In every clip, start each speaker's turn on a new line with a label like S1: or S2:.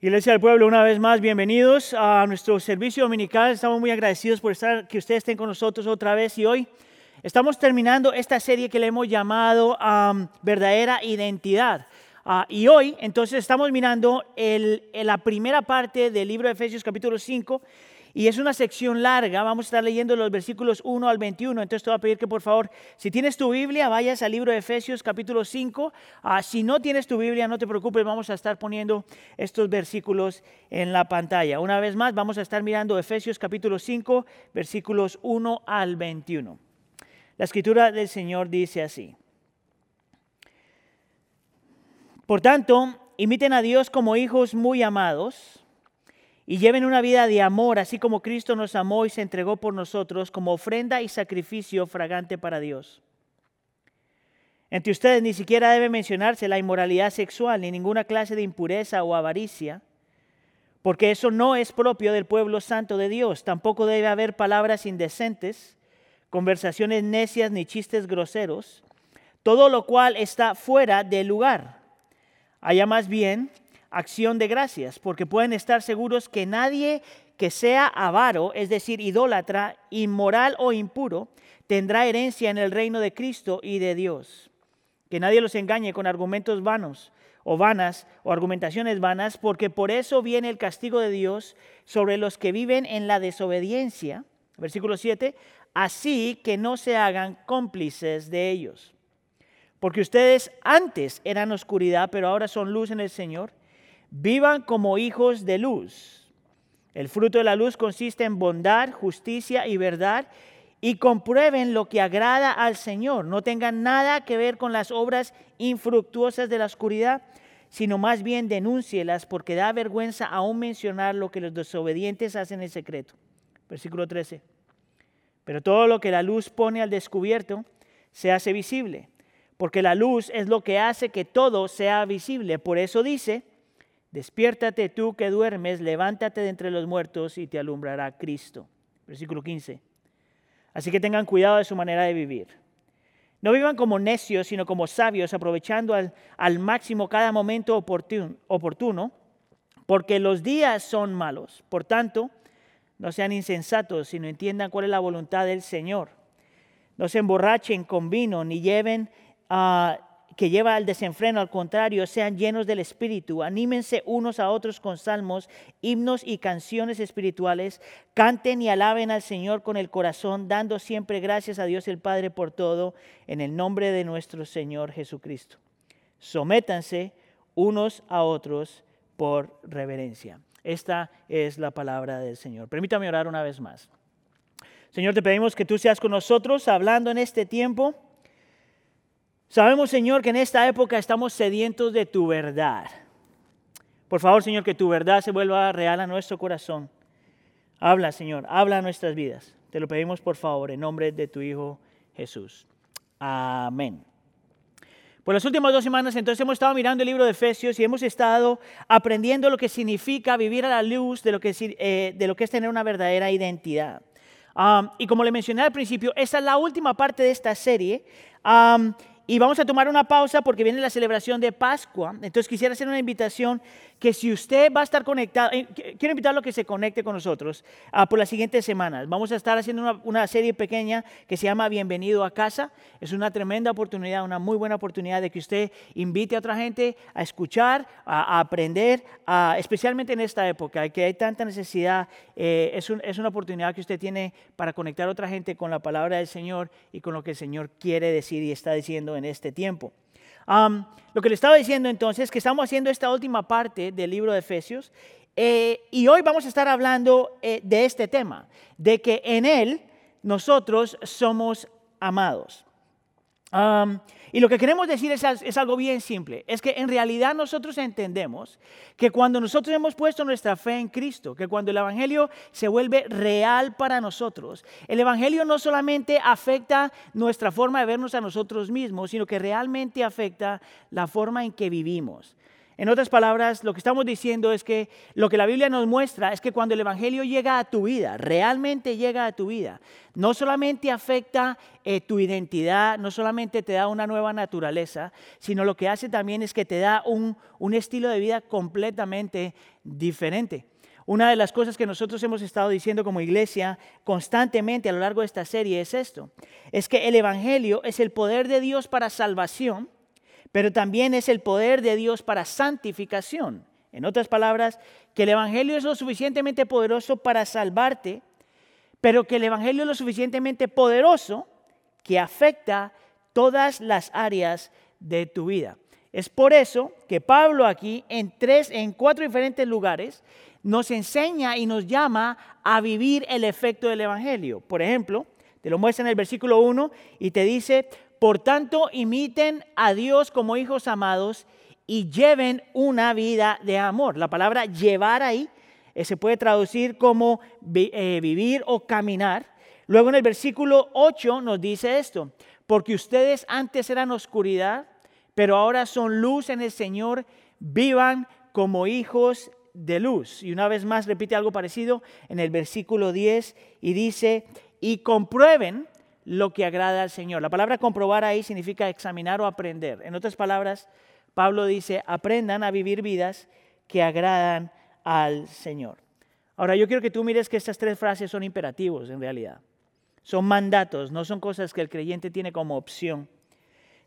S1: Iglesia del Pueblo, una vez más, bienvenidos a nuestro servicio dominical. Estamos muy agradecidos por estar, que ustedes estén con nosotros otra vez y hoy estamos terminando esta serie que le hemos llamado Verdadera Identidad. Ah, y hoy, entonces, estamos mirando el, la primera parte del libro de Efesios capítulo 5 y es una sección larga, vamos a estar leyendo los versículos 1 al 21. Entonces te voy a pedir que por favor, si tienes tu Biblia, vayas al libro de Efesios capítulo 5. Ah, si no tienes tu Biblia, no te preocupes, vamos a estar poniendo estos versículos en la pantalla. Una vez más, vamos a estar mirando Efesios capítulo 5, versículos 1 al 21. La escritura del Señor dice así. Por tanto, imiten a Dios como hijos muy amados y lleven una vida de amor, así como Cristo nos amó y se entregó por nosotros como ofrenda y sacrificio fragante para Dios. Entre ustedes ni siquiera debe mencionarse la inmoralidad sexual, ni ninguna clase de impureza o avaricia, porque eso no es propio del pueblo santo de Dios. Tampoco debe haber palabras indecentes, conversaciones necias ni chistes groseros, todo lo cual está fuera del lugar. Haya más bien acción de gracias, porque pueden estar seguros que nadie que sea avaro, es decir, idólatra, inmoral o impuro, tendrá herencia en el reino de Cristo y de Dios. Que nadie los engañe con argumentos vanos o vanas o argumentaciones vanas, porque por eso viene el castigo de Dios sobre los que viven en la desobediencia. Versículo 7, así que no se hagan cómplices de ellos. Porque ustedes antes eran oscuridad, pero ahora son luz en el Señor. Vivan como hijos de luz. El fruto de la luz consiste en bondad, justicia y verdad y comprueben lo que agrada al Señor. No tengan nada que ver con las obras infructuosas de la oscuridad, sino más bien denúncielas porque da vergüenza aún mencionar lo que los desobedientes hacen en secreto. Versículo 13. Pero todo lo que la luz pone al descubierto se hace visible, porque la luz es lo que hace que todo sea visible. Por eso dice, Despiértate tú que duermes, levántate de entre los muertos y te alumbrará Cristo. Versículo 15. Así que tengan cuidado de su manera de vivir. No vivan como necios, sino como sabios, aprovechando al, máximo cada momento oportuno, oportuno, porque los días son malos. Por tanto, no sean insensatos, sino entiendan cuál es la voluntad del Señor. No se emborrachen con vino, ni lleven a que lleva al desenfreno, al contrario, sean llenos del Espíritu, anímense unos a otros con salmos, himnos y canciones espirituales, canten y alaben al Señor con el corazón, dando siempre gracias a Dios el Padre por todo, en el nombre de nuestro Señor Jesucristo. Sométanse unos a otros por reverencia. Esta es la palabra del Señor. Permítame orar una vez más. Señor, te pedimos que tú seas con nosotros hablando en este tiempo. Sabemos, Señor, que en esta época estamos sedientos de tu verdad. Por favor, Señor, que tu verdad se vuelva real a nuestro corazón. Habla, Señor, habla a nuestras vidas. Te lo pedimos, por favor, en nombre de tu Hijo Jesús. Amén. Por las últimas dos semanas entonces hemos estado mirando el libro de Efesios y hemos estado aprendiendo lo que significa vivir a la luz de lo que, eh, de lo que es tener una verdadera identidad. y como le mencioné al principio, esta es la última parte de esta serie. Y vamos a tomar una pausa porque viene la celebración de Pascua. Entonces quisiera hacer una invitación que si usted va a estar conectado, eh, quiero invitarlo a que se conecte con nosotros ah, por las siguientes semanas. Vamos a estar haciendo una, serie pequeña que se llama Bienvenido a casa. Es una tremenda oportunidad, una muy buena oportunidad de que usted invite a otra gente a escuchar, a, aprender, especialmente en esta época, que hay tanta necesidad. Eh, es, es una oportunidad que usted tiene para conectar a otra gente con la palabra del Señor y con lo que el Señor quiere decir y está diciendo en este tiempo lo que le estaba diciendo entonces es que estamos haciendo esta última parte del libro de Efesios eh, y hoy vamos a estar hablando eh, de este tema, de que en él nosotros somos amados y lo que queremos decir es, algo bien simple, es que en realidad nosotros entendemos que cuando nosotros hemos puesto nuestra fe en Cristo, que cuando el Evangelio se vuelve real para nosotros, el Evangelio no solamente afecta nuestra forma de vernos a nosotros mismos, sino que realmente afecta la forma en que vivimos. En otras palabras, lo que estamos diciendo es que lo que la Biblia nos muestra es que cuando el Evangelio llega a tu vida, realmente llega a tu vida, no solamente afecta eh, tu identidad, no solamente te da una nueva naturaleza, sino lo que hace también es que te da un, un estilo de vida completamente diferente. Una de las cosas que nosotros hemos estado diciendo como iglesia constantemente a lo largo de esta serie es esto, es que el Evangelio es el poder de Dios para salvación pero también es el poder de Dios para santificación. En otras palabras, que el Evangelio es lo suficientemente poderoso para salvarte, pero que el Evangelio es lo suficientemente poderoso que afecta todas las áreas de tu vida. Es por eso que Pablo aquí en tres, en cuatro diferentes lugares, nos enseña y nos llama a vivir el efecto del Evangelio. Por ejemplo, te lo muestra en el versículo 1 y te dice, por tanto, imiten a Dios como hijos amados y lleven una vida de amor. La palabra llevar ahí eh, se puede traducir como eh, vivir o caminar. Luego en el versículo 8 nos dice esto, porque ustedes antes eran oscuridad, pero ahora son luz en el Señor, vivan como hijos de luz. Y una vez más repite algo parecido en el versículo 10 y dice, y comprueben lo que agrada al Señor. La palabra comprobar ahí significa examinar o aprender. En otras palabras, Pablo dice, aprendan a vivir vidas que agradan al Señor. Ahora, yo quiero que tú mires que estas tres frases son imperativos en realidad. Son mandatos, no son cosas que el creyente tiene como opción.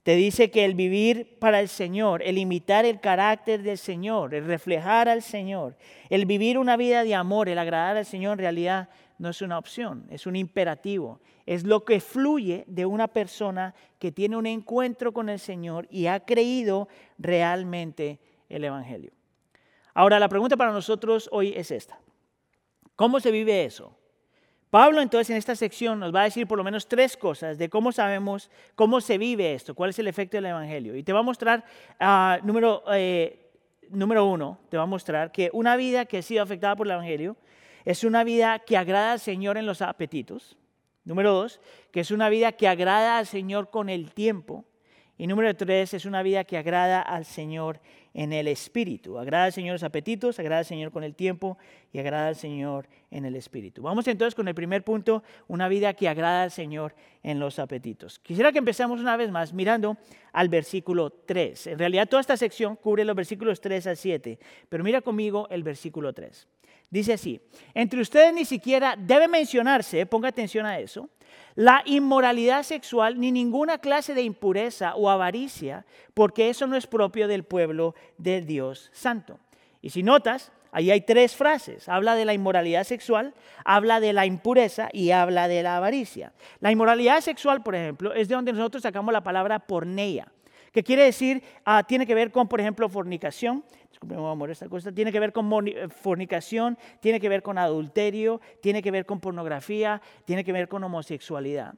S1: Te dice que el vivir para el Señor, el imitar el carácter del Señor, el reflejar al Señor, el vivir una vida de amor, el agradar al Señor en realidad no es una opción, es un imperativo. Es lo que fluye de una persona que tiene un encuentro con el Señor y ha creído realmente el Evangelio. Ahora, la pregunta para nosotros hoy es esta. ¿Cómo se vive eso? Pablo entonces en esta sección nos va a decir por lo menos tres cosas de cómo sabemos cómo se vive esto, cuál es el efecto del Evangelio. Y te va a mostrar, ah, número, eh, número uno, te va a mostrar que una vida que ha sido afectada por el Evangelio es una vida que agrada al Señor en los apetitos. Número dos, que es una vida que agrada al Señor con el tiempo. Y número tres, es una vida que agrada al Señor en el espíritu. Agrada al Señor los apetitos, agrada al Señor con el tiempo y agrada al Señor en el espíritu. Vamos entonces con el primer punto, una vida que agrada al Señor en los apetitos. Quisiera que empecemos una vez más mirando al versículo 3. En realidad toda esta sección cubre los versículos 3 al 7, pero mira conmigo el versículo 3. Dice así, entre ustedes ni siquiera debe mencionarse, ponga atención a eso, la inmoralidad sexual ni ninguna clase de impureza o avaricia, porque eso no es propio del pueblo de Dios Santo. Y si notas, ahí hay tres frases. Habla de la inmoralidad sexual, habla de la impureza y habla de la avaricia. La inmoralidad sexual, por ejemplo, es de donde nosotros sacamos la palabra porneia, que quiere decir, ah, tiene que ver con, por ejemplo, fornicación, amor, esta cosa tiene que ver con eh, fornicación, tiene que ver con adulterio, tiene que ver con pornografía, tiene que ver con homosexualidad.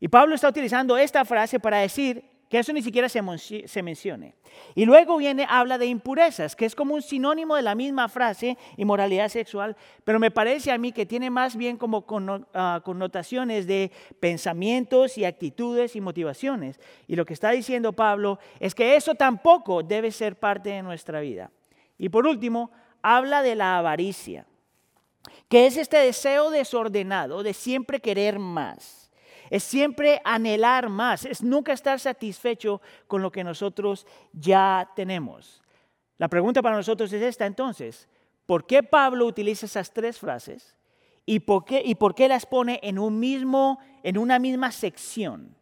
S1: Y Pablo está utilizando esta frase para decir que eso ni siquiera se, mencione. Y luego viene, habla de impurezas, que es como un sinónimo de la misma frase, inmoralidad sexual, pero me parece a mí que tiene más bien como ah, connotaciones de pensamientos y actitudes y motivaciones. Y lo que está diciendo Pablo es que eso tampoco debe ser parte de nuestra vida. Y por último, habla de la avaricia, que es este deseo desordenado de siempre querer más. Es siempre anhelar más, es nunca estar satisfecho con lo que nosotros ya tenemos. La pregunta para nosotros es esta entonces, ¿por qué Pablo utiliza esas tres frases y por qué, y por qué las pone en, un mismo, en una misma sección?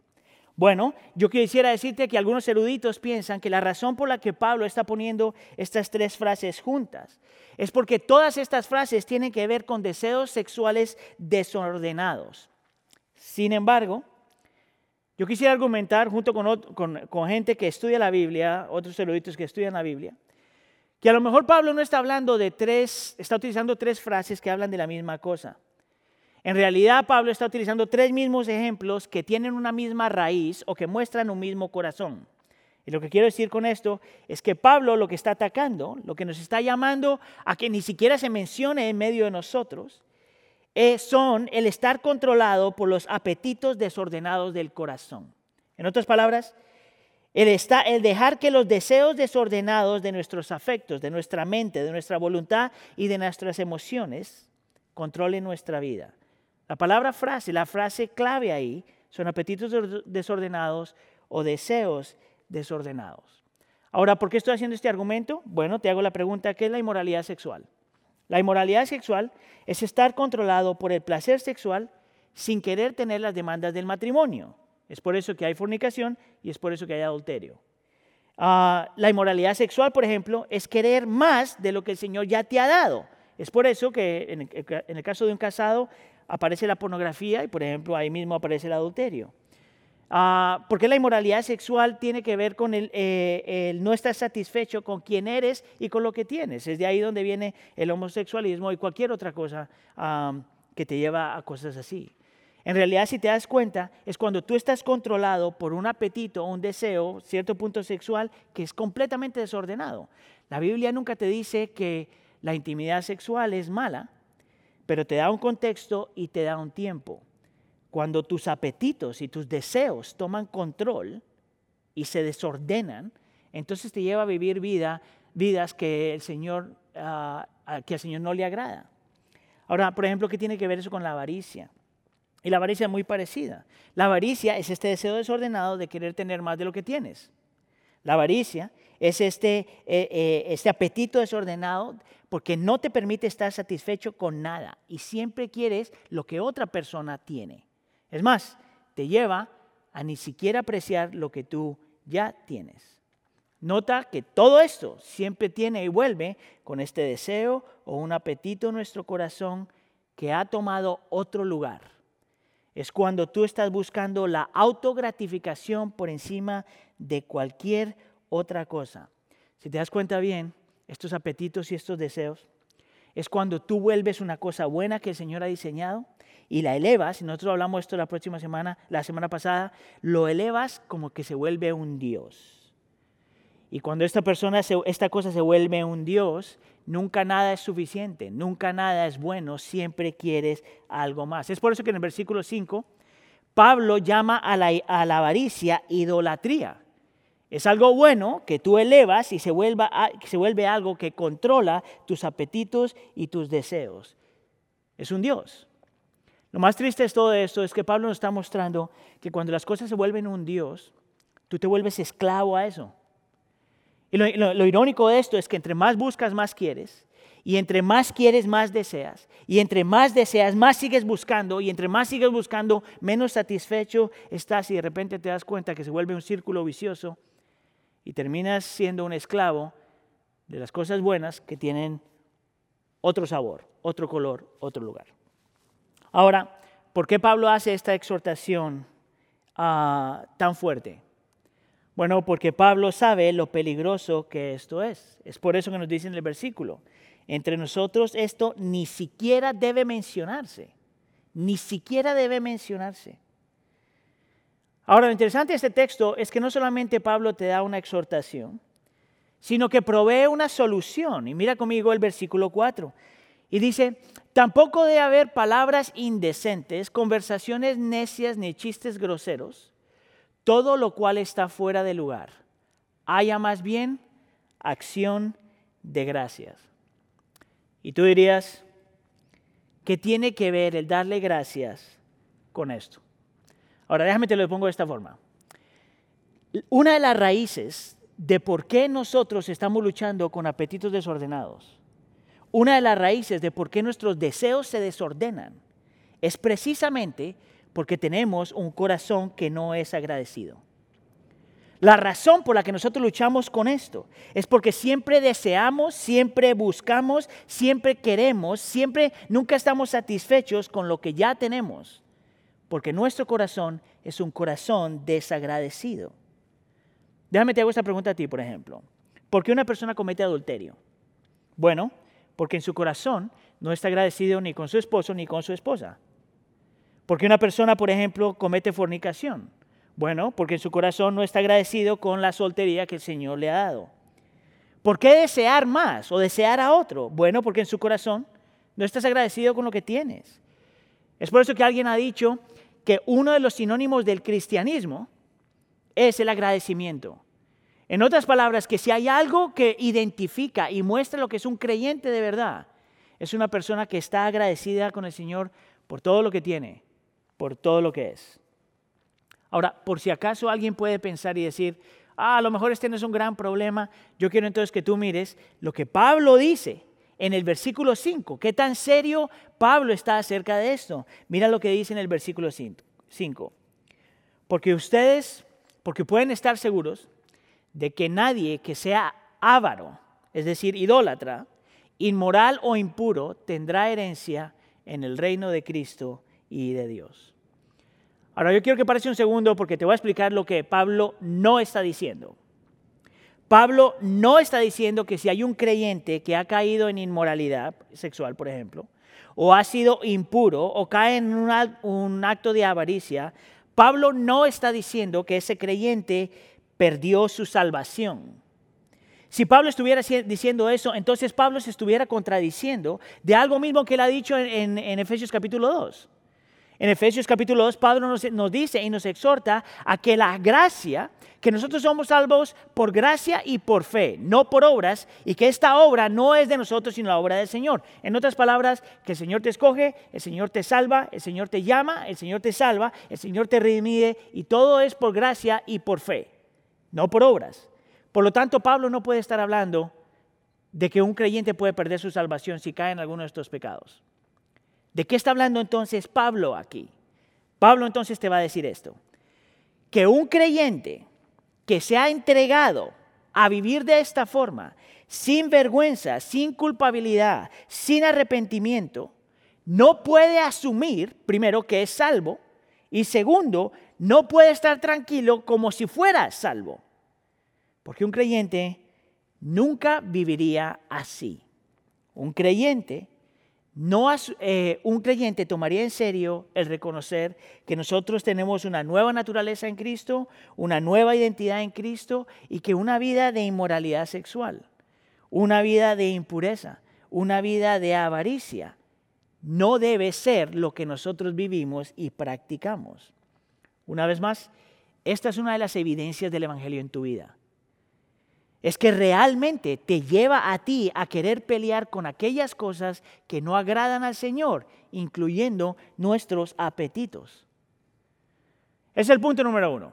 S1: Bueno, yo quisiera decirte que algunos eruditos piensan que la razón por la que Pablo está poniendo estas tres frases juntas es porque todas estas frases tienen que ver con deseos sexuales desordenados. Sin embargo, yo quisiera argumentar junto con, gente que estudia la Biblia, otros eruditos que estudian la Biblia, que a lo mejor Pablo no está hablando de tres, está utilizando tres frases que hablan de la misma cosa. En realidad Pablo está utilizando tres mismos ejemplos que tienen una misma raíz o que muestran un mismo corazón. Y lo que quiero decir con esto es que Pablo lo que está atacando, lo que nos está llamando a que ni siquiera se mencione en medio de nosotros, son el estar controlado por los apetitos desordenados del corazón. En otras palabras, El, está, el dejar que los deseos desordenados de nuestros afectos, de nuestra mente, de nuestra voluntad y de nuestras emociones controlen nuestra vida. La palabra frase, la frase clave ahí, son apetitos desordenados o deseos desordenados. Ahora, ¿por qué estoy haciendo este argumento? Bueno, te hago la pregunta, ¿qué es la inmoralidad sexual? La inmoralidad sexual es estar controlado por el placer sexual sin querer tener las demandas del matrimonio. Es por eso que hay fornicación y es por eso que hay adulterio. Ah, la inmoralidad sexual, por ejemplo, es querer más de lo que el Señor ya te ha dado. Es por eso que en el, caso de un casado aparece la pornografía y, por ejemplo, ahí mismo aparece el adulterio. Ah, porque la inmoralidad sexual tiene que ver con eh, el, no estar satisfecho con quién eres y con lo que tienes. Es de ahí donde viene el homosexualismo y cualquier otra cosa que te lleva a cosas así. En realidad, si te das cuenta, es cuando tú estás controlado por un apetito, un deseo, cierto punto sexual que es completamente desordenado. La Biblia nunca te dice que la intimidad sexual es mala, pero te da un contexto y te da un tiempo. Cuando tus apetitos y tus deseos toman control y se desordenan, entonces te lleva a vivir vida, vidas que el Señor, ah, que al Señor no le agrada. Ahora, por ejemplo, ¿qué tiene que ver eso con la avaricia? Y la avaricia es muy parecida. La avaricia es este deseo desordenado de querer tener más de lo que tienes. La avaricia es este, eh, eh, este apetito desordenado porque no te permite estar satisfecho con nada y siempre quieres lo que otra persona tiene. Es más, te lleva a ni siquiera apreciar lo que tú ya tienes. Nota que todo esto siempre tiene y vuelve con este deseo o un apetito en nuestro corazón que ha tomado otro lugar es cuando tú estás buscando la autogratificación por encima de cualquier otra cosa. Si te das cuenta bien, estos apetitos y estos deseos, es cuando tú vuelves una cosa buena que el Señor ha diseñado y la elevas, y nosotros hablamos esto la próxima semana, la semana pasada, lo elevas como que se vuelve un Dios. Y cuando esta persona, esta cosa se vuelve un Dios, nunca nada es suficiente, nunca nada es bueno, siempre quieres algo más. Es por eso que en el versículo 5, Pablo llama a la, a la avaricia idolatría. Es algo bueno que tú elevas y se, vuelva se vuelve algo que controla tus apetitos y tus deseos. Es un Dios. Lo más triste de todo esto es que Pablo nos está mostrando que cuando las cosas se vuelven un Dios, tú te vuelves esclavo a eso. Y lo, irónico de esto es que entre más buscas, más quieres. Y entre más quieres, más deseas. Y entre más deseas, más sigues buscando. Y entre más sigues buscando, menos satisfecho estás. Y de repente te das cuenta que se vuelve un círculo vicioso. Y terminas siendo un esclavo de las cosas buenas que tienen otro sabor, otro color, otro lugar. Ahora, ¿por qué Pablo hace esta exhortación ah, tan fuerte? Bueno, porque Pablo sabe lo peligroso que esto es. Es por eso que nos dice en el versículo, entre nosotros esto ni siquiera debe mencionarse, ni siquiera debe mencionarse. Ahora, lo interesante de este texto es que no solamente Pablo te da una exhortación, sino que provee una solución. Y mira conmigo el versículo 4. Y dice, tampoco debe haber palabras indecentes, conversaciones necias ni chistes groseros todo lo cual está fuera de lugar. Haya más bien acción de gracias. Y tú dirías, ¿qué tiene que ver el darle gracias con esto? Ahora déjame te lo pongo de esta forma. Una de las raíces de por qué nosotros estamos luchando con apetitos desordenados, una de las raíces de por qué nuestros deseos se desordenan, es precisamente porque tenemos un corazón que no es agradecido. La razón por la que nosotros luchamos con esto es porque siempre deseamos, siempre buscamos, siempre queremos, siempre nunca estamos satisfechos con lo que ya tenemos, porque nuestro corazón es un corazón desagradecido. Déjame te hago esta pregunta a ti, por ejemplo. ¿Por qué una persona comete adulterio? Bueno, porque en su corazón no está agradecido ni con su esposo ni con su esposa. Porque una persona, por ejemplo, comete fornicación? Bueno, porque en su corazón no está agradecido con la soltería que el Señor le ha dado. ¿Por qué desear más o desear a otro? Bueno, porque en su corazón no estás agradecido con lo que tienes. Es por eso que alguien ha dicho que uno de los sinónimos del cristianismo es el agradecimiento. En otras palabras, que si hay algo que identifica y muestra lo que es un creyente de verdad, es una persona que está agradecida con el Señor por todo lo que tiene, por todo lo que es. Ahora, por si acaso alguien puede pensar y decir, ah, a lo mejor este no es un gran problema, yo quiero entonces que tú mires lo que Pablo dice en el versículo 5. ¿Qué tan serio Pablo está acerca de esto? Mira lo que dice en el versículo 5. Porque ustedes, porque pueden estar seguros de que nadie que sea avaro, es decir, idólatra, inmoral o impuro, tendrá herencia en el reino de Cristo y de Dios. Ahora yo quiero que pare un segundo porque te voy a explicar lo que Pablo no está diciendo. Pablo no está diciendo que si hay un creyente que ha caído en inmoralidad sexual, por ejemplo, o ha sido impuro o cae en un acto de avaricia, Pablo no está diciendo que ese creyente perdió su salvación. Si Pablo estuviera diciendo eso, entonces Pablo se estuviera contradiciendo de algo mismo que él ha dicho en, Efesios capítulo 2. En Efesios capítulo 2, Pablo nos, dice y nos exhorta a que la gracia, que nosotros somos salvos por gracia y por fe, no por obras, y que esta obra no es de nosotros, sino la obra del Señor. En otras palabras, que el Señor te escoge, el Señor te salva, el Señor te llama, el Señor te salva, el Señor te redime, y todo es por gracia y por fe, no por obras. Por lo tanto, Pablo no puede estar hablando de que un creyente puede perder su salvación si cae en alguno de estos pecados. ¿De qué está hablando entonces Pablo aquí? Pablo entonces te va a decir esto, que un creyente que se ha entregado a vivir de esta forma, sin vergüenza, sin culpabilidad, sin arrepentimiento, no puede asumir, primero, que es salvo, y segundo, no puede estar tranquilo como si fuera salvo. Porque un creyente nunca viviría así. Un creyente no eh, un creyente tomaría en serio el reconocer que nosotros tenemos una nueva naturaleza en Cristo, una nueva identidad en Cristo y que una vida de inmoralidad sexual, una vida de impureza, una vida de avaricia, no debe ser lo que nosotros vivimos y practicamos. Una vez más, esta es una de las evidencias del Evangelio en tu vida es que realmente te lleva a ti a querer pelear con aquellas cosas que no agradan al Señor, incluyendo nuestros apetitos. Es el punto número uno.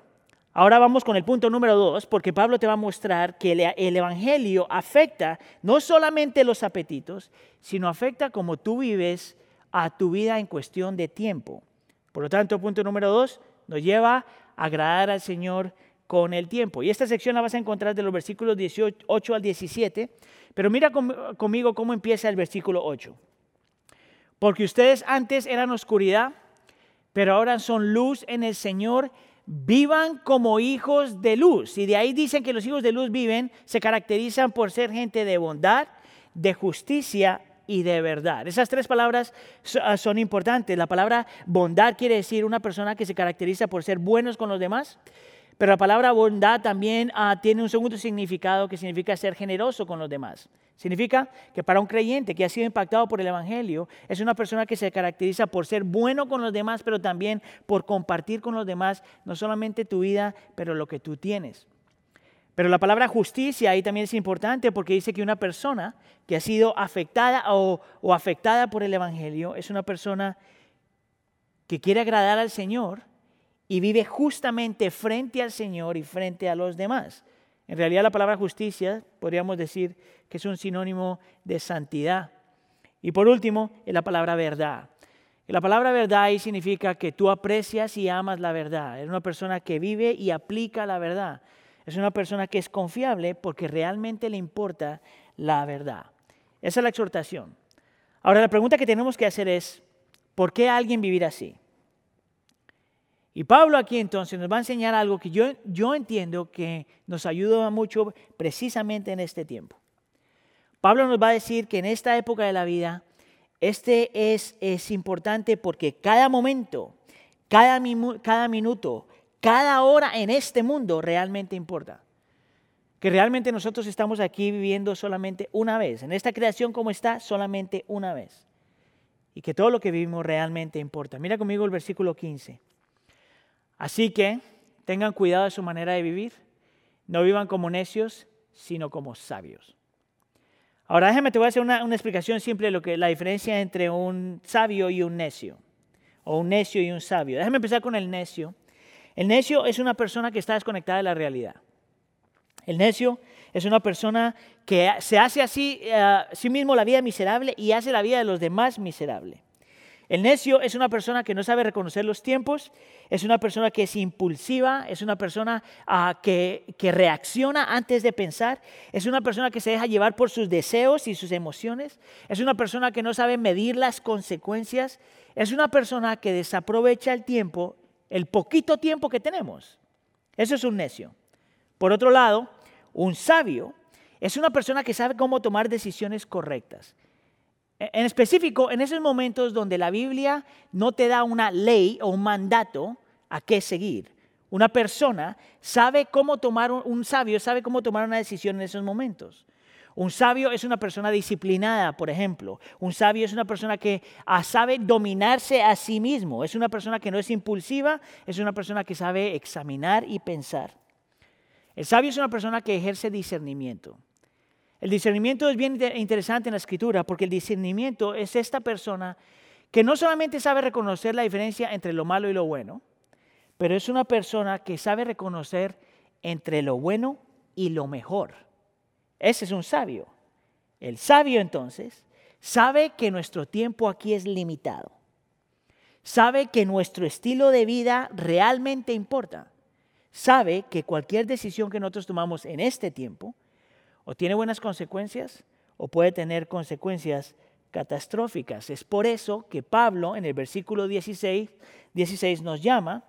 S1: Ahora vamos con el punto número dos, porque Pablo te va a mostrar que el, Evangelio afecta no solamente los apetitos, sino afecta como tú vives a tu vida en cuestión de tiempo. Por lo tanto, punto número dos nos lleva a agradar al Señor con el tiempo. Y esta sección la vas a encontrar de los versículos 18 al 17, pero mira conmigo cómo empieza el versículo 8. Porque ustedes antes eran oscuridad, pero ahora son luz en el Señor, vivan como hijos de luz. Y de ahí dicen que los hijos de luz viven, se caracterizan por ser gente de bondad, de justicia y de verdad. Esas tres palabras son importantes. La palabra bondad quiere decir una persona que se caracteriza por ser buenos con los demás. Pero la palabra bondad también ah, tiene un segundo significado que significa ser generoso con los demás. Significa que para un creyente que ha sido impactado por el Evangelio, es una persona que se caracteriza por ser bueno con los demás, pero también por compartir con los demás no solamente tu vida, pero lo que tú tienes. Pero la palabra justicia ahí también es importante porque dice que una persona que ha sido afectada o, afectada por el Evangelio es una persona que quiere agradar al Señor y vive justamente frente al Señor y frente a los demás. En realidad la palabra justicia podríamos decir que es un sinónimo de santidad. Y por último, es la palabra verdad. la palabra verdad ahí significa que tú aprecias y amas la verdad. Es una persona que vive y aplica la verdad. Es una persona que es confiable porque realmente le importa la verdad. Esa es la exhortación. Ahora la pregunta que tenemos que hacer es, ¿por qué alguien vivir así? Y Pablo aquí entonces nos va a enseñar algo que yo, yo entiendo que nos ayuda mucho precisamente en este tiempo. Pablo nos va a decir que en esta época de la vida, este es, es importante porque cada momento, cada, cada minuto, cada hora en este mundo realmente importa. Que realmente nosotros estamos aquí viviendo solamente una vez, en esta creación como está, solamente una vez. Y que todo lo que vivimos realmente importa. Mira conmigo el versículo 15. Así que tengan cuidado de su manera de vivir. No vivan como necios, sino como sabios. Ahora déjame, te voy a hacer una, explicación simple de lo que, la diferencia entre un sabio y un necio, o un necio y un sabio. Déjame empezar con el necio. El necio es una persona que está desconectada de la realidad. El necio es una persona que se hace así, eh, a sí mismo la vida miserable y hace la vida de los demás miserable. El necio es una persona que no sabe reconocer los tiempos, es una persona que es impulsiva, es una persona ah, que, que reacciona antes de pensar, es una persona que se deja llevar por sus deseos y sus emociones, es una persona que no sabe medir las consecuencias, es una persona que desaprovecha el tiempo, el poquito tiempo que tenemos. Eso es un necio. Por otro lado, un sabio es una persona que sabe cómo tomar decisiones correctas. En específico, en esos momentos donde la Biblia no te da una ley o un mandato a qué seguir. Una persona sabe cómo tomar, un sabio sabe cómo tomar una decisión en esos momentos. Un sabio es una persona disciplinada, por ejemplo. Un sabio es una persona que ah, sabe dominarse a sí mismo. Es una persona que no es impulsiva, es una persona que sabe examinar y pensar. El sabio es una persona que ejerce discernimiento. El discernimiento es bien interesante en la escritura porque el discernimiento es esta persona que no solamente sabe reconocer la diferencia entre lo malo y lo bueno, pero es una persona que sabe reconocer entre lo bueno y lo mejor. Ese es un sabio. El sabio entonces sabe que nuestro tiempo aquí es limitado. Sabe que nuestro estilo de vida realmente importa. Sabe que cualquier decisión que nosotros tomamos en este tiempo o tiene buenas consecuencias o puede tener consecuencias catastróficas. Es por eso que Pablo en el versículo 16, 16 nos llama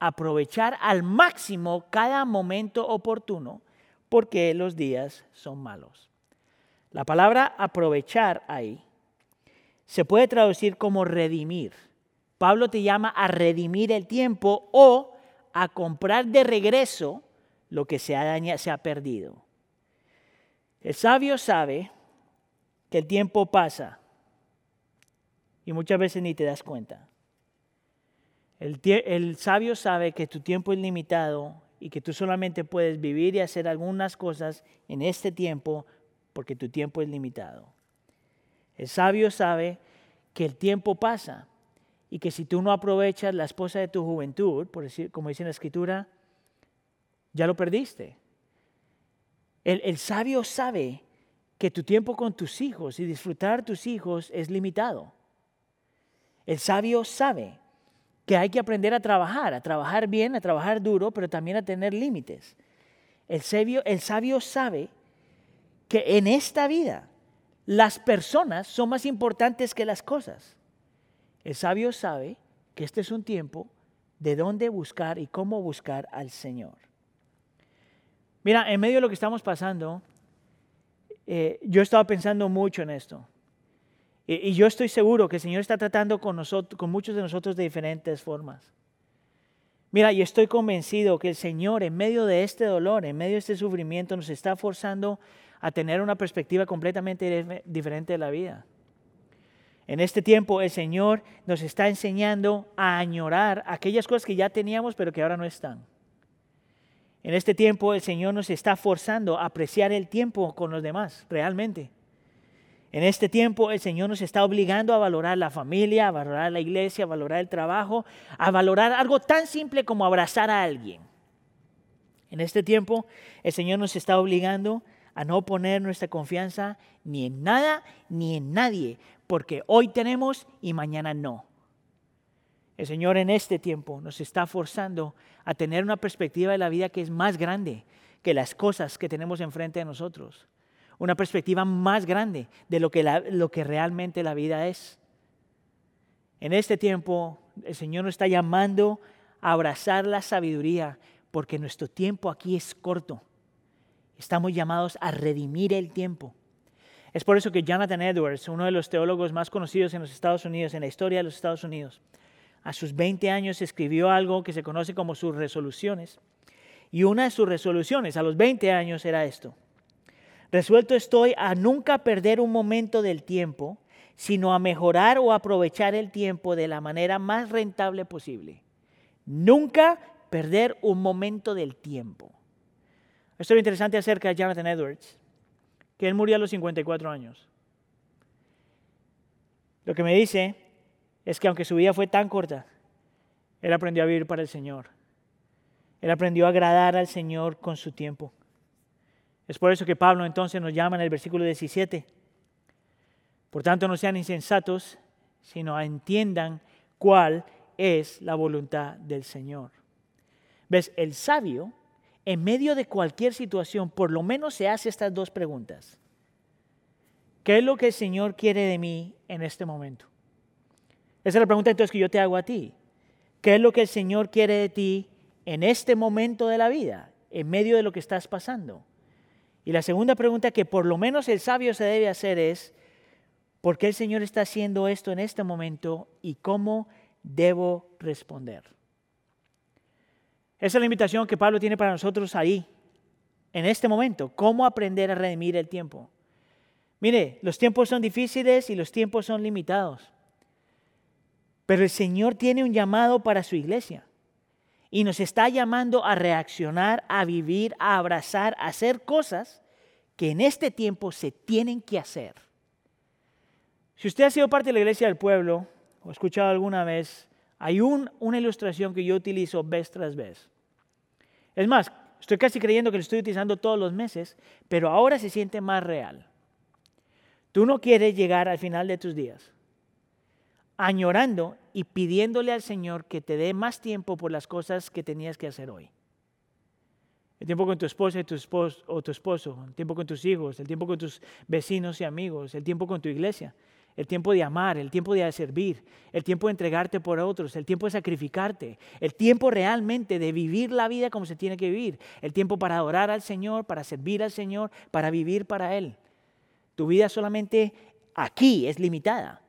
S1: a aprovechar al máximo cada momento oportuno porque los días son malos. La palabra aprovechar ahí se puede traducir como redimir. Pablo te llama a redimir el tiempo o a comprar de regreso lo que se ha, se ha perdido. El sabio sabe que el tiempo pasa y muchas veces ni te das cuenta. El, el, sabio sabe que tu tiempo es limitado y que tú solamente puedes vivir y hacer algunas cosas en este tiempo porque tu tiempo es limitado. El sabio sabe que el tiempo pasa y que si tú no aprovechas la esposa de tu juventud, como dice en la escritura, ya lo perdiste. El, sabio sabe que tu tiempo con tus hijos y disfrutar tus hijos es limitado. El sabio sabe que hay que aprender a trabajar, a trabajar bien, a trabajar duro, pero también a tener límites. El sabio, sabe que en esta vida las personas son más importantes que las cosas. El sabio sabe que este es un tiempo de dónde buscar y cómo buscar al Señor. Mira, en medio de lo que estamos pasando, eh, yo estaba pensando mucho en esto. Y, yo estoy seguro que el Señor está tratando con, nosotros, con muchos de nosotros de diferentes formas. Mira, y estoy convencido que el Señor en medio de este dolor, en medio de este sufrimiento, nos está forzando a tener una perspectiva completamente diferente de la vida. En este tiempo el Señor nos está enseñando a añorar aquellas cosas que ya teníamos pero que ahora no están. En este tiempo el Señor nos está forzando a apreciar el tiempo con los demás, realmente. En este tiempo el Señor nos está obligando a valorar la familia, a valorar la iglesia, a valorar el trabajo, a valorar algo tan simple como abrazar a alguien. En este tiempo el Señor nos está obligando a no poner nuestra confianza ni en nada ni en nadie, porque hoy tenemos y mañana no. El Señor en este tiempo nos está forzando a tener una perspectiva de la vida que es más grande que las cosas que tenemos enfrente de nosotros. Una perspectiva más grande de lo que, lo que realmente la vida es. En este tiempo el Señor nos está llamando a abrazar la sabiduría porque nuestro tiempo aquí es corto. Estamos llamados a redimir el tiempo. Es por eso que Jonathan Edwards, uno de los teólogos más conocidos en los Estados Unidos, en la historia de los Estados Unidos, a sus 20 años escribió algo que se conoce como sus resoluciones. Y una de sus resoluciones a los 20 años era esto. Resuelto estoy a nunca perder un momento del tiempo, sino a mejorar o aprovechar el tiempo de la manera más rentable posible. Nunca perder un momento del tiempo. Esto es interesante acerca de Jonathan Edwards, que él murió a los 54 años. Lo que me dice es que aunque su vida fue tan corta, él aprendió a vivir para el Señor. Él aprendió a agradar al Señor con su tiempo. Es por eso que Pablo entonces nos llama en el versículo 17. Por tanto, no sean insensatos, sino entiendan cuál es la voluntad del Señor. ¿Ves? El sabio, en medio de cualquier situación, por lo menos se hace estas dos preguntas. ¿Qué es lo que el Señor quiere de mí en este momento? Esa es la pregunta entonces que yo te hago a ti. ¿Qué es lo que el Señor quiere de ti en este momento de la vida, en medio de lo que estás pasando? Y la segunda pregunta que por lo menos el sabio se debe hacer es, ¿por qué el Señor está haciendo esto en este momento y cómo debo responder? Esa es la invitación que Pablo tiene para nosotros ahí, en este momento, cómo aprender a redimir el tiempo. Mire, los tiempos son difíciles y los tiempos son limitados. Pero el Señor tiene un llamado para su iglesia. Y nos está llamando a reaccionar, a vivir, a abrazar, a hacer cosas que en este tiempo se tienen que hacer. Si usted ha sido parte de la iglesia del pueblo o ha escuchado alguna vez, hay una ilustración que yo utilizo vez tras vez. Es más, estoy casi creyendo que lo estoy utilizando todos los meses, pero ahora se siente más real. Tú no quieres llegar al final de tus días añorando y pidiéndole al Señor que te dé más tiempo por las cosas que tenías que hacer hoy. El tiempo con tu esposa tu esposo, o tu esposo, el tiempo con tus hijos, el tiempo con tus vecinos y amigos, el tiempo con tu iglesia, el tiempo de amar, el tiempo de servir, el tiempo de entregarte por otros, el tiempo de sacrificarte, el tiempo realmente de vivir la vida como se tiene que vivir, el tiempo para adorar al Señor, para servir al Señor, para vivir para Él. Tu vida solamente aquí es limitada.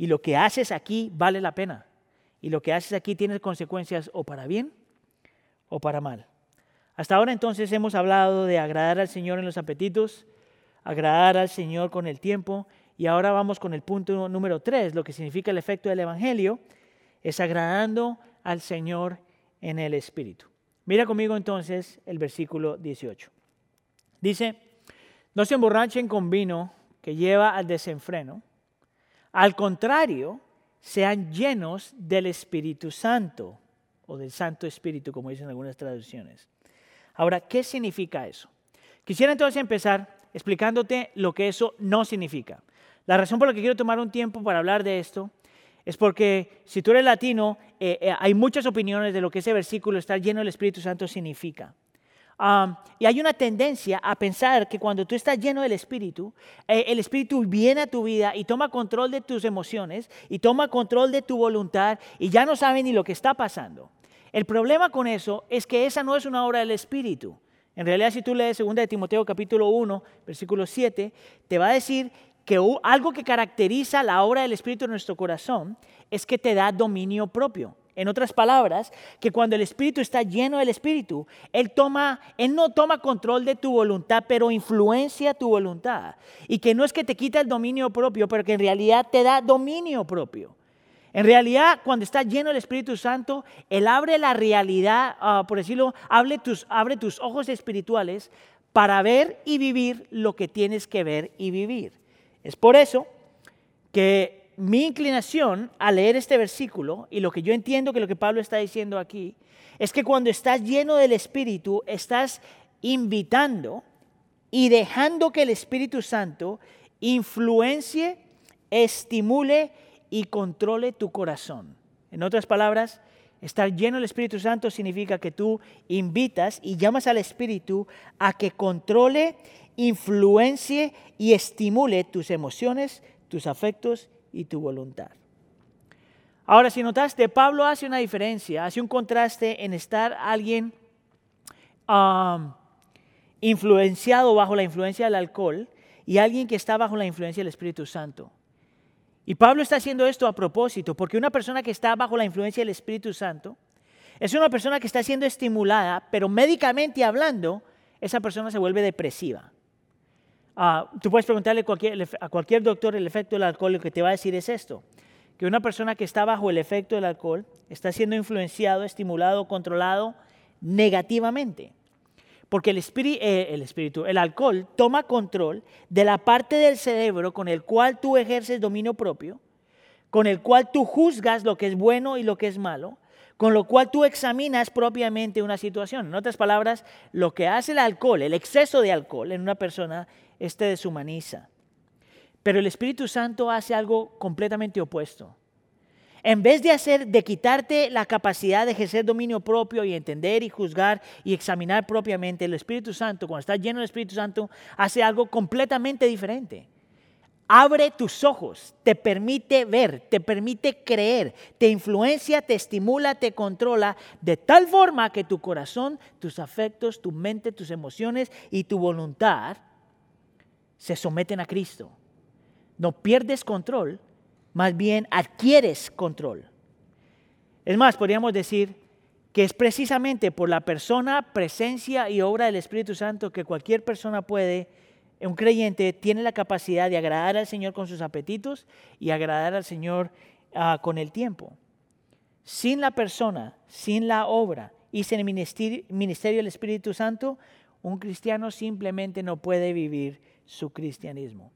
S1: Y lo que haces aquí vale la pena. Y lo que haces aquí tiene consecuencias o para bien o para mal. Hasta ahora entonces hemos hablado de agradar al Señor en los apetitos, agradar al Señor con el tiempo. Y ahora vamos con el punto número tres, lo que significa el efecto del Evangelio, es agradando al Señor en el Espíritu. Mira conmigo entonces el versículo 18. Dice, no se emborrachen con vino que lleva al desenfreno. Al contrario, sean llenos del Espíritu Santo o del Santo Espíritu, como dicen algunas traducciones. Ahora, ¿qué significa eso? Quisiera entonces empezar explicándote lo que eso no significa. La razón por la que quiero tomar un tiempo para hablar de esto es porque si tú eres latino, eh, eh, hay muchas opiniones de lo que ese versículo, estar lleno del Espíritu Santo, significa y hay una tendencia a pensar que cuando tú estás lleno del Espíritu, eh, el Espíritu viene a tu vida y toma control de tus emociones y toma control de tu voluntad y ya no sabe ni lo que está pasando. El problema con eso es que esa no es una obra del Espíritu. En realidad, si tú lees 2 de Timoteo capítulo 1, versículo 7, te va a decir que algo que caracteriza la obra del Espíritu en nuestro corazón es que te da dominio propio. En otras palabras, que cuando el Espíritu está lleno del Espíritu, Él, toma, Él no toma control de tu voluntad, pero influencia tu voluntad. Y que no es que te quita el dominio propio, pero que en realidad te da dominio propio. En realidad, cuando está lleno del Espíritu Santo, Él abre la realidad, ah, por decirlo, abre tus, abre tus ojos espirituales para ver y vivir lo que tienes que ver y vivir. Es por eso que mi inclinación a leer este versículo y lo que yo entiendo que lo que Pablo está diciendo aquí es que cuando estás lleno del Espíritu, estás invitando y dejando que el Espíritu Santo influencie, estimule y controle tu corazón. En otras palabras, estar lleno del Espíritu Santo significa que tú invitas y llamas al Espíritu a que controle, influencie y estimule tus emociones, tus afectos y tu voluntad. Ahora, si notaste, Pablo hace una diferencia, hace un contraste en estar alguien um, influenciado bajo la influencia del alcohol y alguien que está bajo la influencia del Espíritu Santo. Y Pablo está haciendo esto a propósito, porque una persona que está bajo la influencia del Espíritu Santo es una persona que está siendo estimulada, pero médicamente hablando, esa persona se vuelve depresiva. Ah, tú puedes preguntarle a cualquier doctor el efecto del alcohol, lo que te va a decir es esto, que una persona que está bajo el efecto del alcohol está siendo influenciado, estimulado, controlado negativamente. Porque el, eh, el espíritu, el alcohol toma control de la parte del cerebro con el cual tú ejerces dominio propio, con el cual tú juzgas lo que es bueno y lo que es malo, con lo cual tú examinas propiamente una situación. En otras palabras, lo que hace el alcohol, el exceso de alcohol en una persona, es te deshumaniza. Pero el Espíritu Santo hace algo completamente opuesto. En vez de hacer, de quitarte la capacidad de ejercer dominio propio y entender y juzgar y examinar propiamente, el Espíritu Santo, cuando estás lleno del Espíritu Santo, hace algo completamente diferente. Abre tus ojos, te permite ver, te permite creer, te influencia, te estimula, te controla, de tal forma que tu corazón, tus afectos, tu mente, tus emociones y tu voluntad se someten a Cristo. No pierdes control, más bien adquieres control. Es más, podríamos decir que es precisamente por la persona, presencia y obra del Espíritu Santo que cualquier persona puede, un creyente tiene la capacidad de agradar al Señor con sus apetitos y agradar al Señor ah, con el tiempo. Sin la persona, sin la obra y sin el ministerio, del Espíritu Santo, un cristiano simplemente no puede vivir su cristianismo.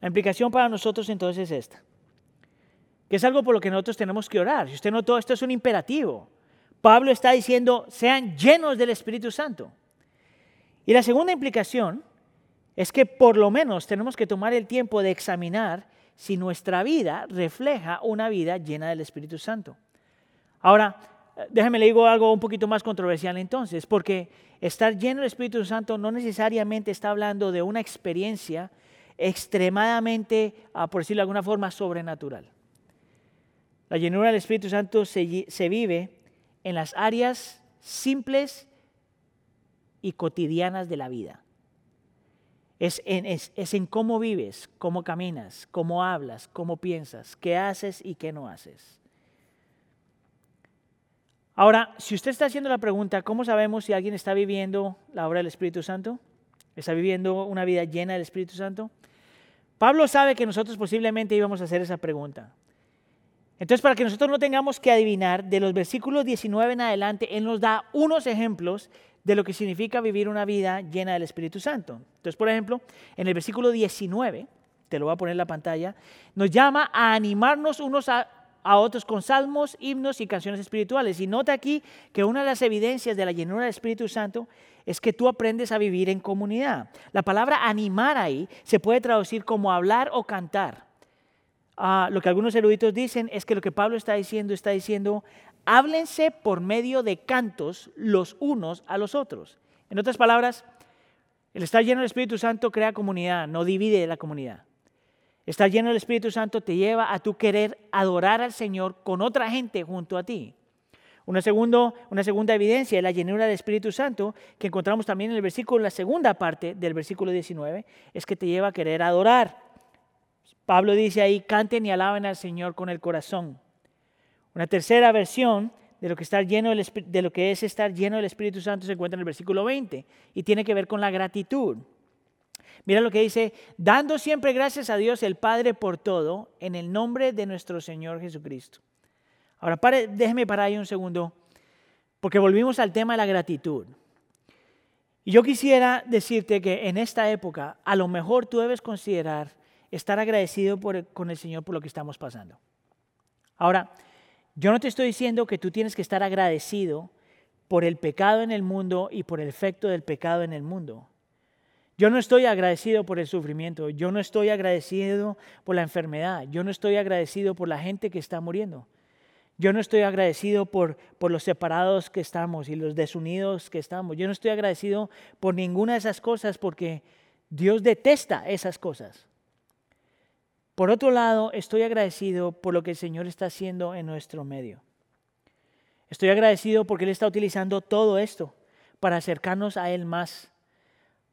S1: La implicación para nosotros entonces es esta que es algo por lo que nosotros tenemos que orar. Si usted notó, esto es un imperativo. Pablo está diciendo, sean llenos del Espíritu Santo. Y la segunda implicación es que por lo menos tenemos que tomar el tiempo de examinar si nuestra vida refleja una vida llena del Espíritu Santo. Ahora, déjeme le digo algo un poquito más controversial entonces, porque estar lleno del Espíritu Santo no necesariamente está hablando de una experiencia extremadamente, ah, por decirlo de alguna forma, sobrenatural. La llenura del Espíritu Santo se, vive en las áreas simples y cotidianas de la vida. Es en, cómo vives, cómo caminas, cómo hablas, cómo piensas, qué haces y qué no haces. Ahora, si usted está haciendo la pregunta, ¿cómo sabemos si alguien está viviendo la obra del Espíritu Santo? ¿Está viviendo una vida llena del Espíritu Santo? Pablo sabe que nosotros posiblemente íbamos a hacer esa pregunta. Entonces, para que nosotros no tengamos que adivinar, de los versículos 19 en adelante, Él nos da unos ejemplos de lo que significa vivir una vida llena del Espíritu Santo. Entonces, por ejemplo, en el versículo 19, te lo voy a poner en la pantalla, nos llama a animarnos unos a, a otros con salmos, himnos y canciones espirituales. Y nota aquí que una de las evidencias de la llenura del Espíritu Santo es que tú aprendes a vivir en comunidad. La palabra animar ahí se puede traducir como hablar o cantar. Ah, lo que algunos eruditos dicen es que lo que Pablo está diciendo, está diciendo, háblense por medio de cantos los unos a los otros. En otras palabras, el estar lleno del Espíritu Santo crea comunidad, no divide la comunidad. Estar lleno del Espíritu Santo te lleva a tu querer adorar al Señor con otra gente junto a ti. Una, una segunda evidencia de la llenura del Espíritu Santo, que encontramos también en el versículo, la segunda parte del versículo 19, es que te lleva a querer adorar. Pablo dice ahí, canten y alaben al Señor con el corazón. Una tercera versión de lo, que es estar lleno del Espíritu Santo se encuentra en el versículo 20 y tiene que ver con la gratitud. Mira lo que dice, dando siempre gracias a Dios el Padre por todo, en el nombre de nuestro Señor Jesucristo. Ahora, pare, déjeme parar ahí un segundo, porque volvimos al tema de la gratitud. Y yo quisiera decirte que en esta época, a lo mejor tú debes considerar estar agradecido con el Señor por lo que estamos pasando. Ahora, yo no te estoy diciendo que tú tienes que estar agradecido por el pecado en el mundo y por el efecto del pecado en el mundo. Yo no estoy agradecido por el sufrimiento, yo no estoy agradecido por la enfermedad, yo no estoy agradecido por la gente que está muriendo. Yo no estoy agradecido por, por los separados que estamos y los desunidos que estamos. Yo no estoy agradecido por ninguna de esas cosas porque Dios detesta esas cosas. Por otro lado, estoy agradecido por lo que el Señor está haciendo en nuestro medio. Estoy agradecido porque Él está utilizando todo esto para acercarnos a Él más,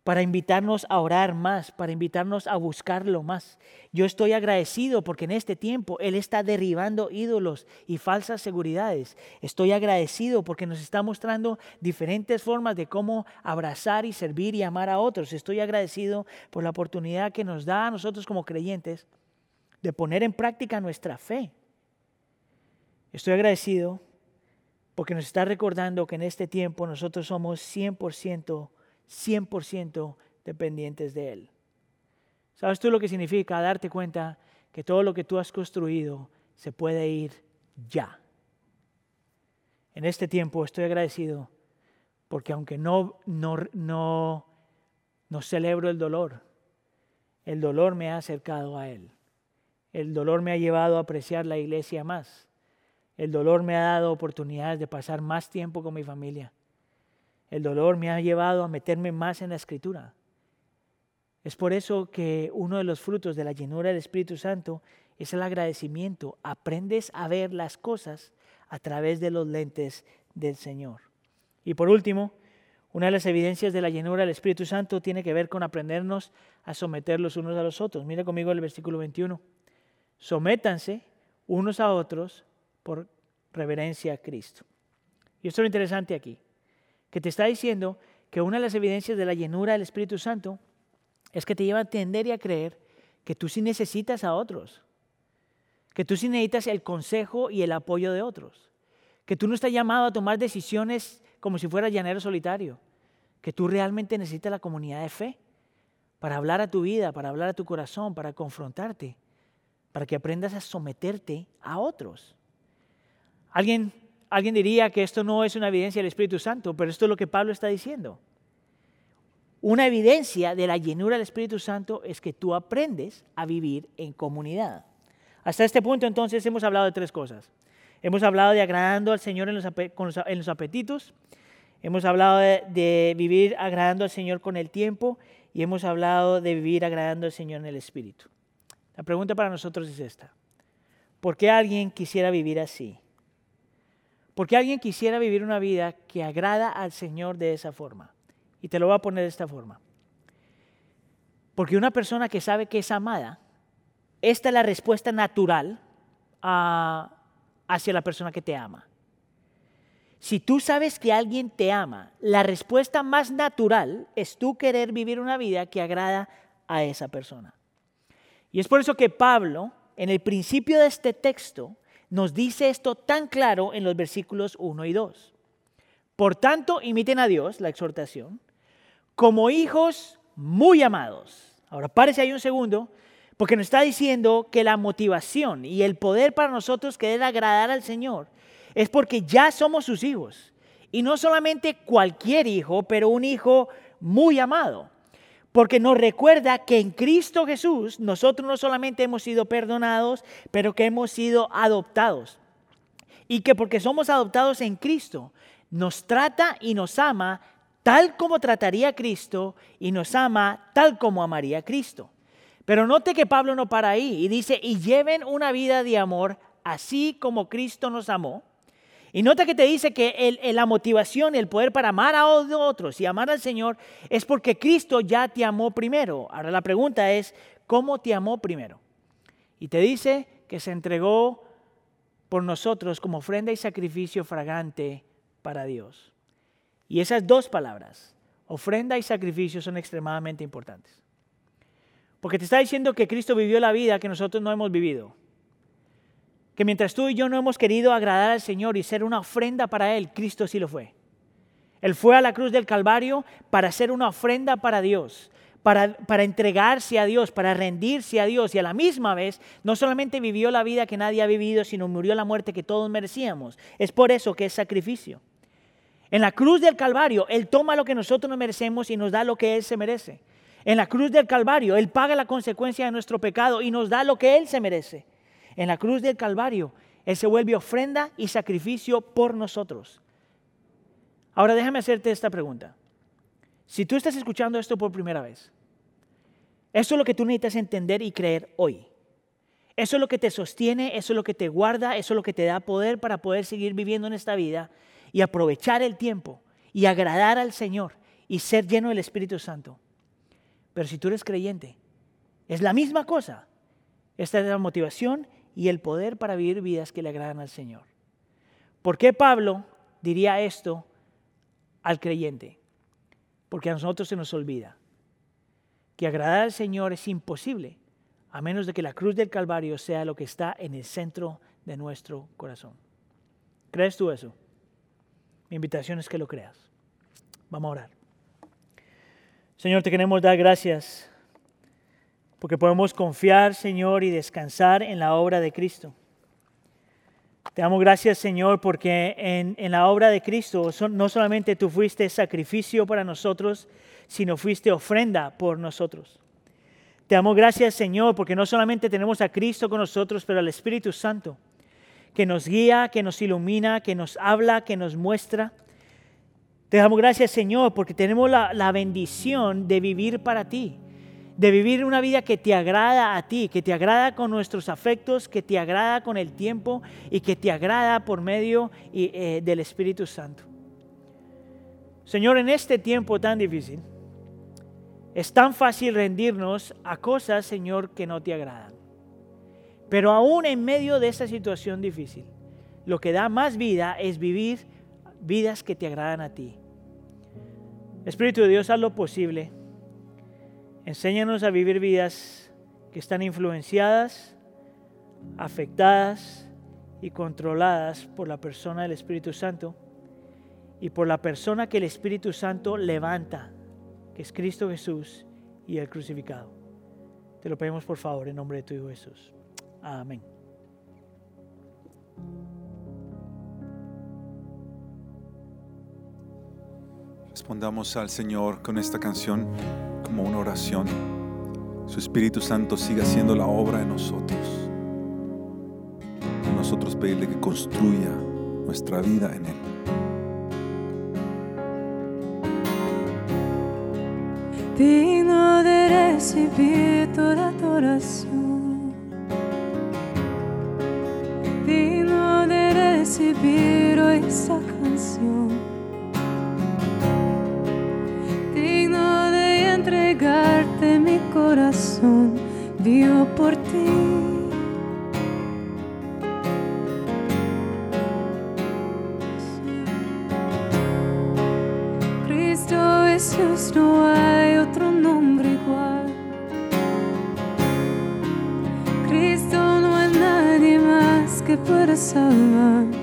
S1: para invitarnos a orar más, para invitarnos a buscarlo más. Yo estoy agradecido porque en este tiempo Él está derribando ídolos y falsas seguridades. Estoy agradecido porque nos está mostrando diferentes formas de cómo abrazar y servir y amar a otros. Estoy agradecido por la oportunidad que nos da a nosotros como creyentes de poner en práctica nuestra fe Estoy agradecido porque nos está recordando que en este tiempo nosotros somos 100%, 100% dependientes de Él. ¿Sabes tú lo que significa darte cuenta que todo lo que tú has construido se puede ir ya? En este tiempo estoy agradecido porque aunque no, no, no, no celebro el dolor, el dolor me ha acercado a Él. El dolor me ha llevado a apreciar la iglesia más. El dolor me ha dado oportunidades de pasar más tiempo con mi familia. El dolor me ha llevado a meterme más en la escritura. Es por eso que uno de los frutos de la llenura del Espíritu Santo es el agradecimiento. Aprendes a ver las cosas a través de los lentes del Señor. Y por último, una de las evidencias de la llenura del Espíritu Santo tiene que ver con aprendernos a someter los unos a los otros. Mira conmigo el versículo 21. Sométanse unos a otros por reverencia a Cristo. Y esto es lo interesante aquí, que te está diciendo que una de las evidencias de la llenura del Espíritu Santo es que te lleva a entender y a creer que tú sí necesitas a otros, que tú sí necesitas el consejo y el apoyo de otros, que tú no estás llamado a tomar decisiones como si fueras llanero solitario, que tú realmente necesitas la comunidad de fe para hablar a tu vida, para hablar a tu corazón, para confrontarte, para que aprendas a someterte a otros. Alguien, alguien diría que esto no es una evidencia del Espíritu Santo, pero esto es lo que Pablo está diciendo. Una evidencia de la llenura del Espíritu Santo es que tú aprendes a vivir en comunidad. Hasta este punto entonces hemos hablado de tres cosas. Hemos hablado de agradando al Señor en los, apetitos, hemos hablado de vivir agradando al Señor con el tiempo y hemos hablado de vivir agradando al Señor en el Espíritu. La pregunta para nosotros es esta. ¿Por qué alguien quisiera vivir así? ¿Por qué alguien quisiera vivir una vida que agrada al Señor de esa forma? Y te lo voy a poner de esta forma. Porque una persona que sabe que es amada, esta es la respuesta natural hacia la persona que te ama. Si tú sabes que alguien te ama, la respuesta más natural es tú querer vivir una vida que agrada a esa persona. Y es por eso que Pablo, en el principio de este texto, nos dice esto tan claro en los versículos 1 y 2. Por tanto, imiten a Dios, la exhortación, como hijos muy amados. Ahora, párese ahí un segundo, porque nos está diciendo que la motivación y el poder para nosotros querer agradar al Señor es porque ya somos sus hijos. Y no solamente cualquier hijo, pero un hijo muy amado porque nos recuerda que en Cristo Jesús nosotros no solamente hemos sido perdonados, pero que hemos sido adoptados. Y que porque somos adoptados en Cristo, nos trata y nos ama tal como trataría Cristo y nos ama tal como amaría Cristo. Pero note que Pablo no para ahí y dice, y lleven una vida de amor así como Cristo nos amó y nota que te dice que la motivación el poder para amar a otros y amar al Señor es porque Cristo ya te amó primero. Ahora la pregunta es, ¿cómo te amó primero? Y te dice que se entregó por nosotros como ofrenda y sacrificio fragante para Dios. Y esas dos palabras, ofrenda y sacrificio, son extremadamente importantes. Porque te está diciendo que Cristo vivió la vida que nosotros no hemos vivido que mientras tú y yo no hemos querido agradar al Señor y ser una ofrenda para Él, Cristo sí lo fue. Él fue a la cruz del Calvario para ser una ofrenda para Dios, para, para, entregarse a Dios, para rendirse a Dios y a la misma vez no solamente vivió la vida que nadie ha vivido, sino murió la muerte que todos merecíamos. Es por eso que es sacrificio. En la cruz del Calvario, Él toma lo que nosotros nos merecemos y nos da lo que Él se merece. En la cruz del Calvario, Él paga la consecuencia de nuestro pecado y nos da lo que Él se merece. En la cruz del Calvario, Él se vuelve ofrenda y sacrificio por nosotros. Ahora déjame hacerte esta pregunta. Si tú estás escuchando esto por primera vez, eso es lo que tú necesitas entender y creer hoy. Eso es lo que te sostiene, eso es lo que te guarda, eso es lo que te da poder para poder seguir viviendo en esta vida y aprovechar el tiempo y agradar al Señor y ser lleno del Espíritu Santo. Pero si tú eres creyente, es la misma cosa. Esta es la motivación y el poder para vivir vidas que le agradan al Señor. ¿Por qué Pablo diría esto al creyente? Porque a nosotros se nos olvida que agradar al Señor es imposible a menos de que la cruz del Calvario sea lo que está en el centro de nuestro corazón. ¿Crees tú eso? Mi invitación es que lo creas. Vamos a orar. Señor, te queremos dar gracias porque podemos confiar, Señor, y descansar en la obra de Cristo. Te damos gracias, Señor, porque en, en la obra de Cristo no solamente tú fuiste sacrificio para nosotros, sino fuiste ofrenda por nosotros. Te damos gracias, Señor, porque no solamente tenemos a Cristo con nosotros, pero al Espíritu Santo, que nos guía, que nos ilumina, que nos habla, que nos muestra. Te damos gracias, Señor, porque tenemos la, la bendición de vivir para ti de vivir una vida que te agrada a ti, que te agrada con nuestros afectos, que te agrada con el tiempo y que te agrada por medio eh, del Espíritu Santo. Señor, en este tiempo tan difícil, es tan fácil rendirnos a cosas, Señor, que no te agradan. Pero aún en medio de esta situación difícil, lo que da más vida es vivir vidas que te agradan a ti. Espíritu de Dios, haz lo posible Enséñanos a vivir vidas que están influenciadas, afectadas y controladas por la persona del Espíritu Santo y por la persona que el Espíritu Santo levanta, que es Cristo Jesús y el crucificado. Te lo pedimos por favor en nombre de tu Hijo Jesús. Amén.
S2: Respondamos al Señor con esta canción como una oración. Su Espíritu Santo siga haciendo la obra en nosotros. Y nosotros pedirle que construya nuestra vida en Él.
S3: Digno de recibir toda adoración. Digno de recibir hoy vivo por ti. Cristo Jesús, no hay otro nombre igual. Cristo no hay nadie más que pueda salvar.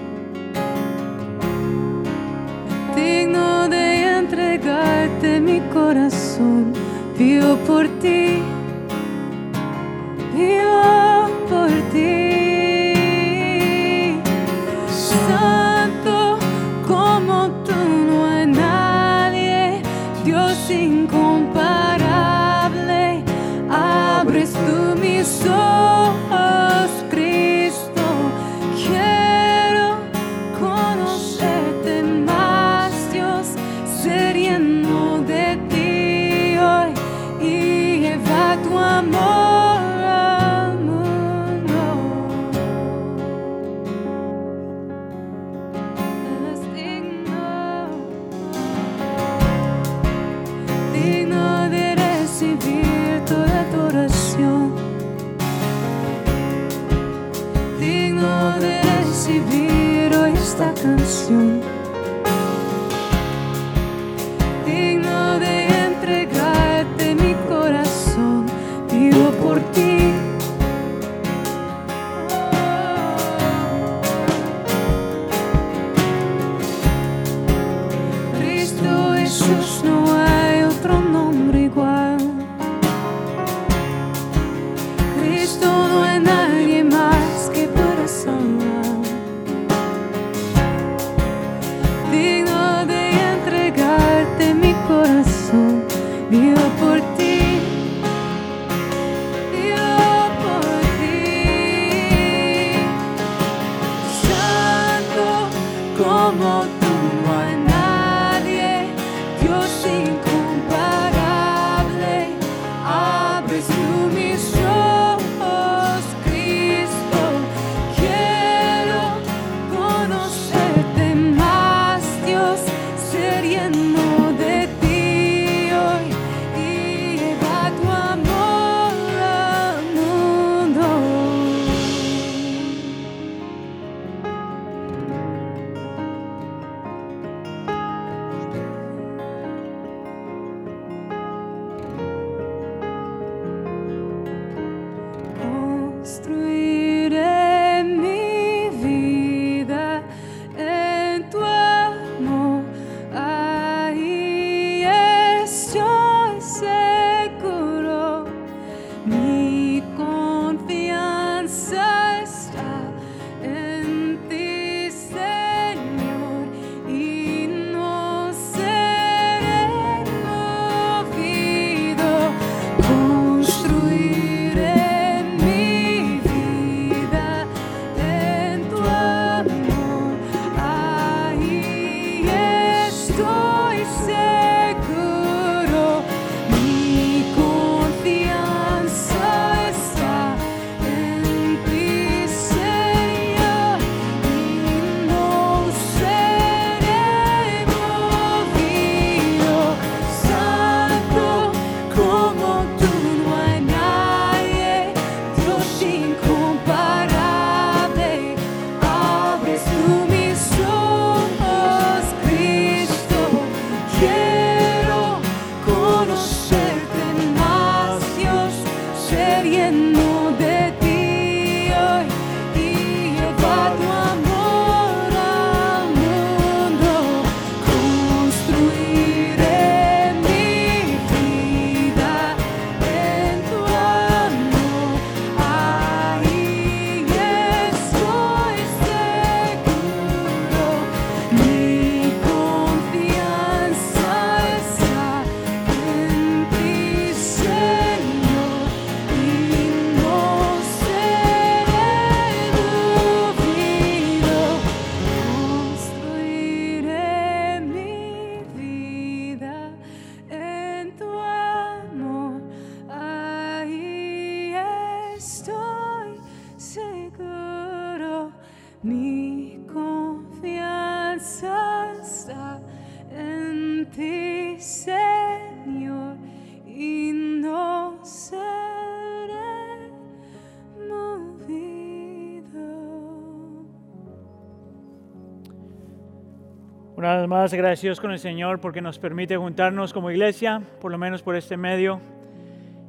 S3: Más
S1: agradecidos con el Señor porque nos permite juntarnos como iglesia, por lo menos por este medio,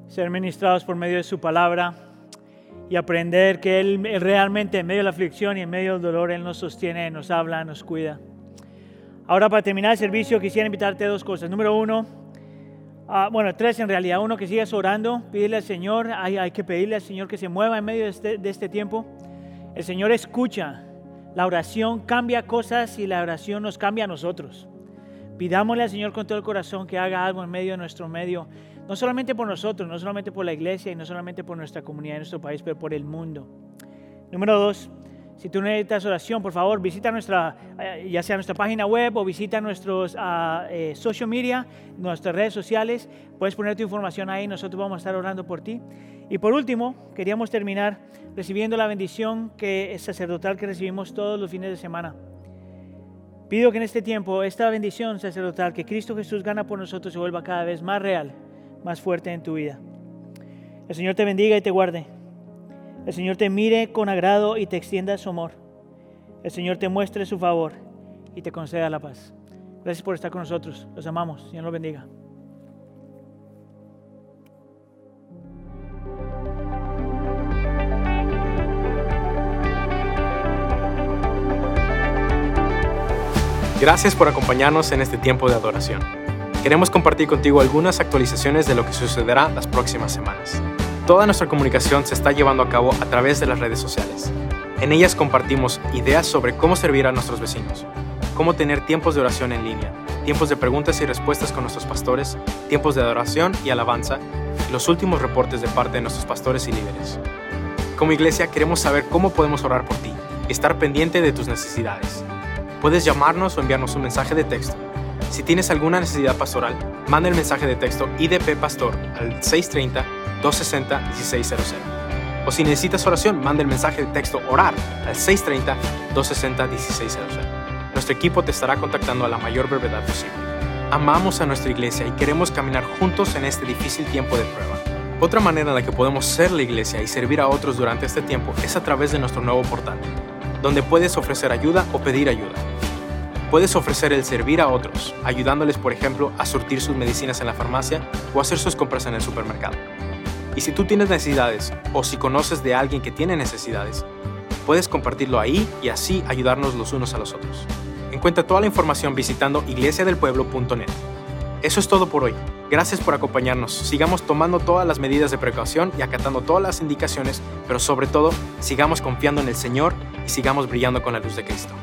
S1: ser ministrados por medio de su palabra y aprender que Él, realmente en medio de la aflicción y en medio del dolor, Él nos sostiene, nos habla, nos cuida. Ahora para terminar el servicio quisiera invitarte a dos cosas. Número uno, ah, bueno, tres en realidad. Uno, que sigas orando, pídele al Señor, hay, hay que pedirle al Señor que se mueva en medio de este, de este tiempo. El Señor escucha, la oración cambia cosas y la oración nos cambia a nosotros. Pidámosle al Señor con todo el corazón que haga algo en medio de nuestro medio, no solamente por nosotros, no solamente por la iglesia y no solamente por nuestra comunidad en nuestro país, pero por el mundo. Número dos, si tú necesitas oración, por favor, visita nuestra, eh, ya sea nuestra página web o visita nuestros ah, eh, social media, nuestras redes sociales. Puedes poner tu información ahí, nosotros vamos a estar orando por ti. Y por último, queríamos terminar recibiendo la bendición que es sacerdotal que recibimos todos los fines de semana. Pido que en este tiempo esta bendición sacerdotal que Cristo Jesús gana por nosotros se vuelva cada vez más real, más fuerte en tu vida. El Señor te bendiga y te guarde. El Señor te mire con agrado y te extienda su amor. El Señor te muestre su favor y te conceda la paz. Gracias por estar con nosotros. Los amamos. Señor los bendiga.
S4: Gracias por acompañarnos en este tiempo de adoración. Queremos compartir contigo algunas actualizaciones de lo que sucederá las próximas semanas. Toda nuestra comunicación se está llevando a cabo a través de las redes sociales. En ellas compartimos ideas sobre cómo servir a nuestros vecinos, cómo tener tiempos de oración en línea, tiempos de preguntas y respuestas con nuestros pastores, tiempos de adoración y alabanza, los últimos reportes de parte de nuestros pastores y líderes. Como iglesia queremos saber cómo podemos orar por ti y estar pendiente de tus necesidades. Puedes llamarnos o enviarnos un mensaje de texto. Si tienes alguna necesidad pastoral, manda el mensaje de texto IDP Pastor al 630-260-1600. O si necesitas oración, manda el mensaje de texto ORAR al 630-260-1600. Nuestro equipo te estará contactando a la mayor brevedad posible. Amamos a nuestra iglesia y queremos caminar juntos en este difícil tiempo de prueba. Otra manera en la que podemos ser la iglesia y servir a otros durante este tiempo es a través de nuestro nuevo portal, donde puedes ofrecer ayuda o pedir ayuda. Puedes ofrecer el servir a otros, ayudándoles, por ejemplo, a surtir sus medicinas en la farmacia o hacer sus compras en el supermercado. Y si tú tienes necesidades o si conoces de alguien que tiene necesidades, puedes compartirlo ahí y así ayudarnos los unos a los otros. Encuentra toda la información visitando iglesiadelpueblo.net. Eso es todo por hoy. Gracias por acompañarnos. Sigamos tomando todas las medidas de precaución y acatando todas las indicaciones, pero sobre todo, sigamos confiando en el Señor y sigamos brillando con la luz de Cristo.